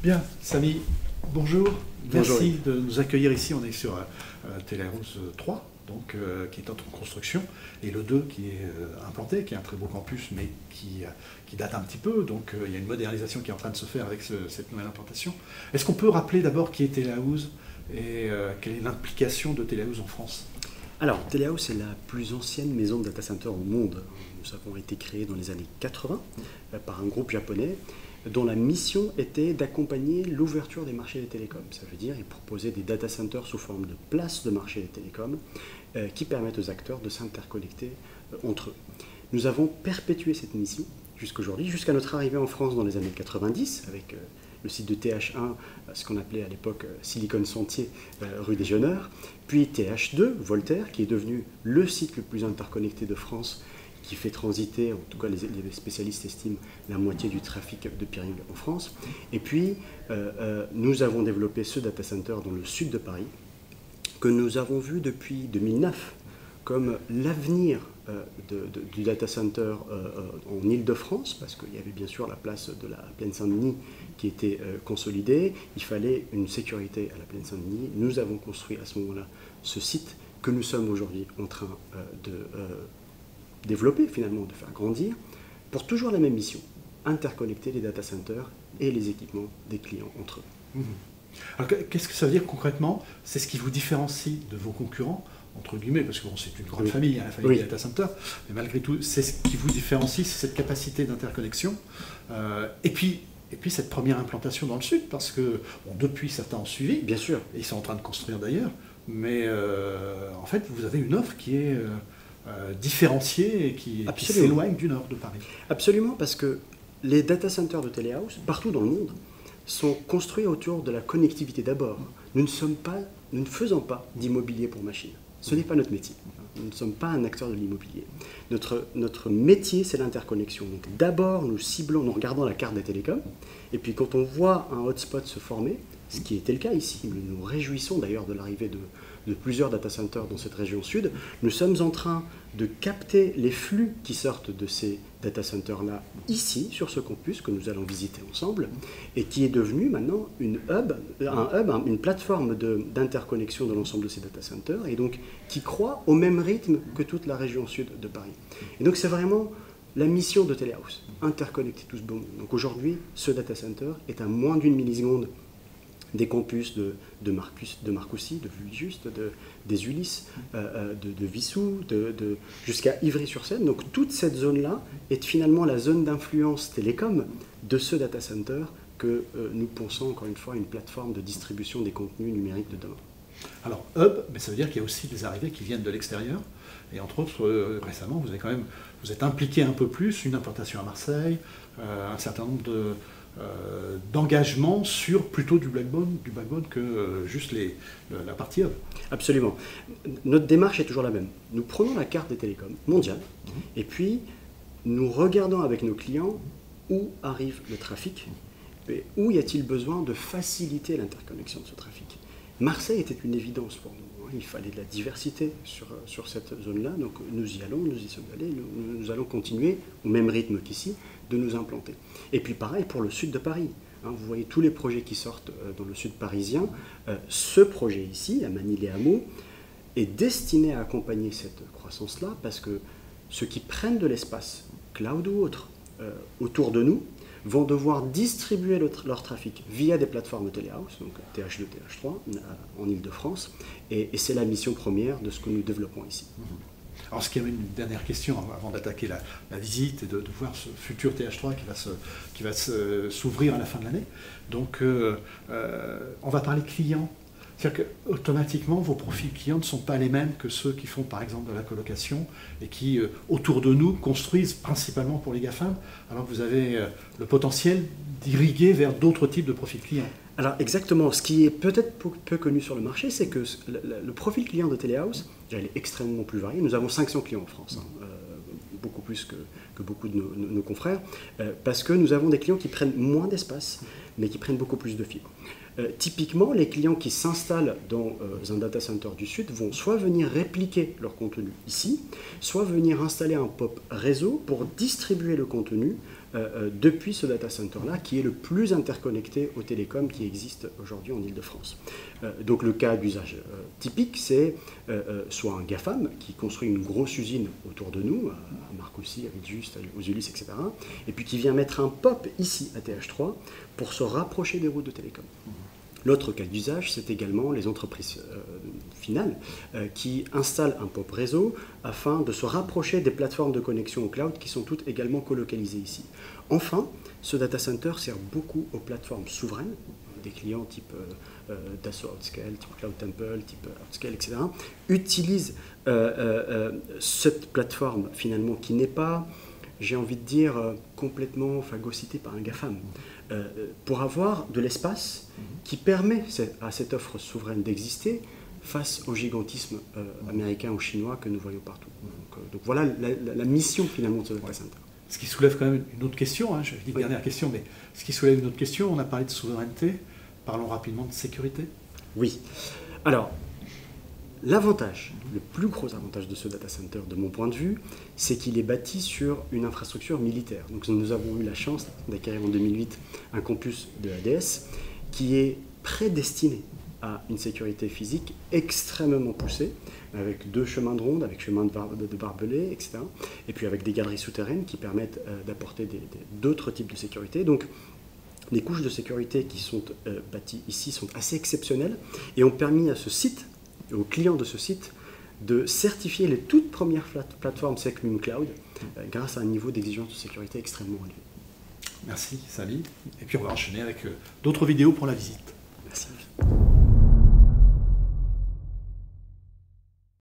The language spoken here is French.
Bien, Samy, bonjour. Merci de nous accueillir ici. On est sur euh, Téléhouse 3, donc, euh, qui est en construction, et le 2 qui est euh, implanté, qui est un très beau campus, mais qui, euh, qui date un petit peu. Donc il y a une modernisation qui est en train de se faire avec cette nouvelle implantation. Est-ce qu'on peut rappeler d'abord qui est Téléhouse et quelle est l'implication de Téléhouse en France? Alors, Telehouse est la plus ancienne maison de data center au monde. Nous avons été créés dans les années 80 par un groupe japonais dont la mission était d'accompagner l'ouverture des marchés des télécoms. Ça veut dire, ils des data centers sous forme de places de marché des télécoms euh, qui permettent aux acteurs de s'interconnecter euh, entre eux. Nous avons perpétué cette mission jusqu'aujourd'hui, jusqu'à notre arrivée en France dans les années 90 avec euh, le site de TH1, ce qu'on appelait à l'époque Silicon Sentier, rue des Jeuneurs, puis TH2, Voltaire, qui est devenu le site le plus interconnecté de France qui fait transiter, en tout cas les, spécialistes estiment, la moitié du trafic de peering en France. Et puis, euh, euh, nous avons développé ce data center dans le sud de Paris, que nous avons vu depuis 2009 comme l'avenir euh, du data center en Ile-de-France, parce qu'il y avait bien sûr la place de la plaine Saint-Denis qui était consolidée, il fallait une sécurité à la plaine Saint-Denis. Nous avons construit à ce moment-là ce site que nous sommes aujourd'hui en train de développer finalement, de faire grandir, pour toujours la même mission, interconnecter les data centers et les équipements des clients entre eux. Mhm. Alors qu'est-ce que ça veut dire concrètement? C'est ce qui vous différencie de vos concurrents entre guillemets, parce que c'est une grande famille, hein, la famille des data centers, mais malgré tout, c'est ce qui vous différencie, c'est cette capacité d'interconnexion. Euh, et, puis, et puis cette première implantation dans le sud, parce que depuis certains ont suivi. Bien sûr. Et ils sont en train de construire d'ailleurs. Mais euh, en fait, vous avez une offre qui est euh, euh, différencié et qui, s'éloigne du nord de Paris. Absolument, parce que les data centers de Telehouse, partout dans le monde, sont construits autour de la connectivité d'abord. Nous ne sommes pas, nous ne faisons pas d'immobilier pour machines. Ce n'est pas notre métier. Nous ne sommes pas un acteur de l'immobilier. Notre, notre métier, c'est l'interconnexion. Donc d'abord, nous ciblons, nous regardons la carte des télécoms, et puis quand on voit un hotspot se former, ce qui était le cas ici, nous nous réjouissons d'ailleurs de l'arrivée de, plusieurs data centers dans cette région sud, nous sommes en train de capter les flux qui sortent de ces data centers-là ici, sur ce campus que nous allons visiter ensemble, et qui est devenu maintenant une hub, un hub, une plateforme d'interconnexion de, l'ensemble de ces data centers, et donc qui croît au même rythme que toute la région sud de Paris. Et donc c'est vraiment la mission de Telehouse, interconnecter tout ce bon Donc aujourd'hui, ce data center est à moins d'une milliseconde des campus de, de, Marcus, de Marcoussis, de de, des Ulysses, euh, euh, de, de, Vissou, de, jusqu'à Ivry-sur-Seine. Donc toute cette zone-là est finalement la zone d'influence télécom de ce data center que euh, nous pensons encore une fois une plateforme de distribution des contenus numériques de demain. Alors hub, mais ça veut dire qu'il y a aussi des arrivées qui viennent de l'extérieur. Et entre autres, récemment, vous avez quand même, vous êtes impliqué un peu plus, une implantation à Marseille, un certain nombre de, euh, d'engagement sur plutôt du backbone, du backbone que euh, juste les, la partie hub. Absolument. Notre démarche est toujours la même. Nous prenons la carte des télécoms mondiale mhm. et puis nous regardons avec nos clients où arrive le trafic et où y a-t-il besoin de faciliter l'interconnexion de ce trafic. Marseille était une évidence pour nous. Hein. Il fallait de la diversité sur, sur cette zone-là, donc nous y allons, nous y sommes allés, nous, nous allons continuer au même rythme qu'ici de nous implanter. Et puis pareil pour le sud de Paris. Hein, vous voyez tous les projets qui sortent euh, dans le sud parisien. Euh, ce projet ici, à Manille-et-Hameau, est destiné à accompagner cette croissance-là parce que ceux qui prennent de l'espace, cloud ou autre, euh, autour de nous, vont devoir distribuer leur trafic via des plateformes téléhouse, donc TH2, TH3, en Ile-de-France, et, c'est la mission première de ce que nous développons ici. Mmh. Alors, ce qui avait une dernière question avant d'attaquer la, visite et de, voir ce futur TH3 qui va, s'ouvrir à la fin de l'année. Donc, euh, euh, on va parler clients. C'est-à-dire qu'automatiquement, vos profils clients ne sont pas les mêmes que ceux qui font par exemple de la colocation et qui, euh, autour de nous, construisent principalement pour les GAFAM, alors que vous avez le potentiel d'irriguer vers d'autres types de profils clients. Alors exactement, ce qui est peut-être peu, connu sur le marché, c'est que le, profil client de Telehouse, il est extrêmement plus varié. Nous avons 500 clients en France, hein, euh, beaucoup plus que, beaucoup de nos, confrères, euh, parce que nous avons des clients qui prennent moins d'espace, mais qui prennent beaucoup plus de fibres. typiquement, les clients qui s'installent dans un data center du Sud vont soit venir répliquer leur contenu ici, soit venir installer un POP réseau pour distribuer le contenu euh, euh, depuis ce data center-là, qui est le plus interconnecté aux télécoms qui existent aujourd'hui en Ile-de-France. Euh, donc le cas d'usage typique, c'est soit un GAFAM qui construit une grosse usine autour de nous, à Marcoussis, à Villejuste, aux Ulysses, etc., et puis qui vient mettre un POP ici à TH3 pour se rapprocher des routes de télécom. L'autre cas d'usage, c'est également les entreprises euh, finales euh, qui installent un POP réseau afin de se rapprocher des plateformes de connexion au cloud qui sont toutes également colocalisées ici. Enfin, ce data center sert beaucoup aux plateformes souveraines, des clients type euh, Dassault Outscale, type Cloud Temple, type Outscale, etc., utilisent cette plateforme finalement qui n'est pas, j'ai envie de dire, complètement phagocytée par un GAFAM. Euh, pour avoir de l'espace qui permet à cette offre souveraine d'exister face au gigantisme euh, américain ou chinois que nous voyons partout. Donc, euh, voilà la, mission finalement de ce data center. Ce qui soulève quand même une autre question, hein, je dis une dernière question, mais ce qui soulève une autre question, on a parlé de souveraineté, parlons rapidement de sécurité. Oui. Alors, L'avantage, le plus gros avantage de ce data center, de mon point de vue, c'est qu'il est bâti sur une infrastructure militaire. Donc nous avons eu la chance d'acquérir en 2008 un campus de ADS qui est prédestiné à une sécurité physique extrêmement poussée, avec deux chemins de ronde, avec chemin de, de, barbelés, etc. Et puis avec des galeries souterraines qui permettent euh, d'apporter d'autres types de sécurité. Donc les couches de sécurité qui sont euh, bâties ici sont assez exceptionnelles et ont permis à ce site aux clients de ce site de certifier les toutes premières plateformes SecMum Cloud euh, grâce à un niveau d'exigence de sécurité extrêmement élevé. Merci Sally. Et puis on va enchaîner avec d'autres vidéos pour la visite. Merci.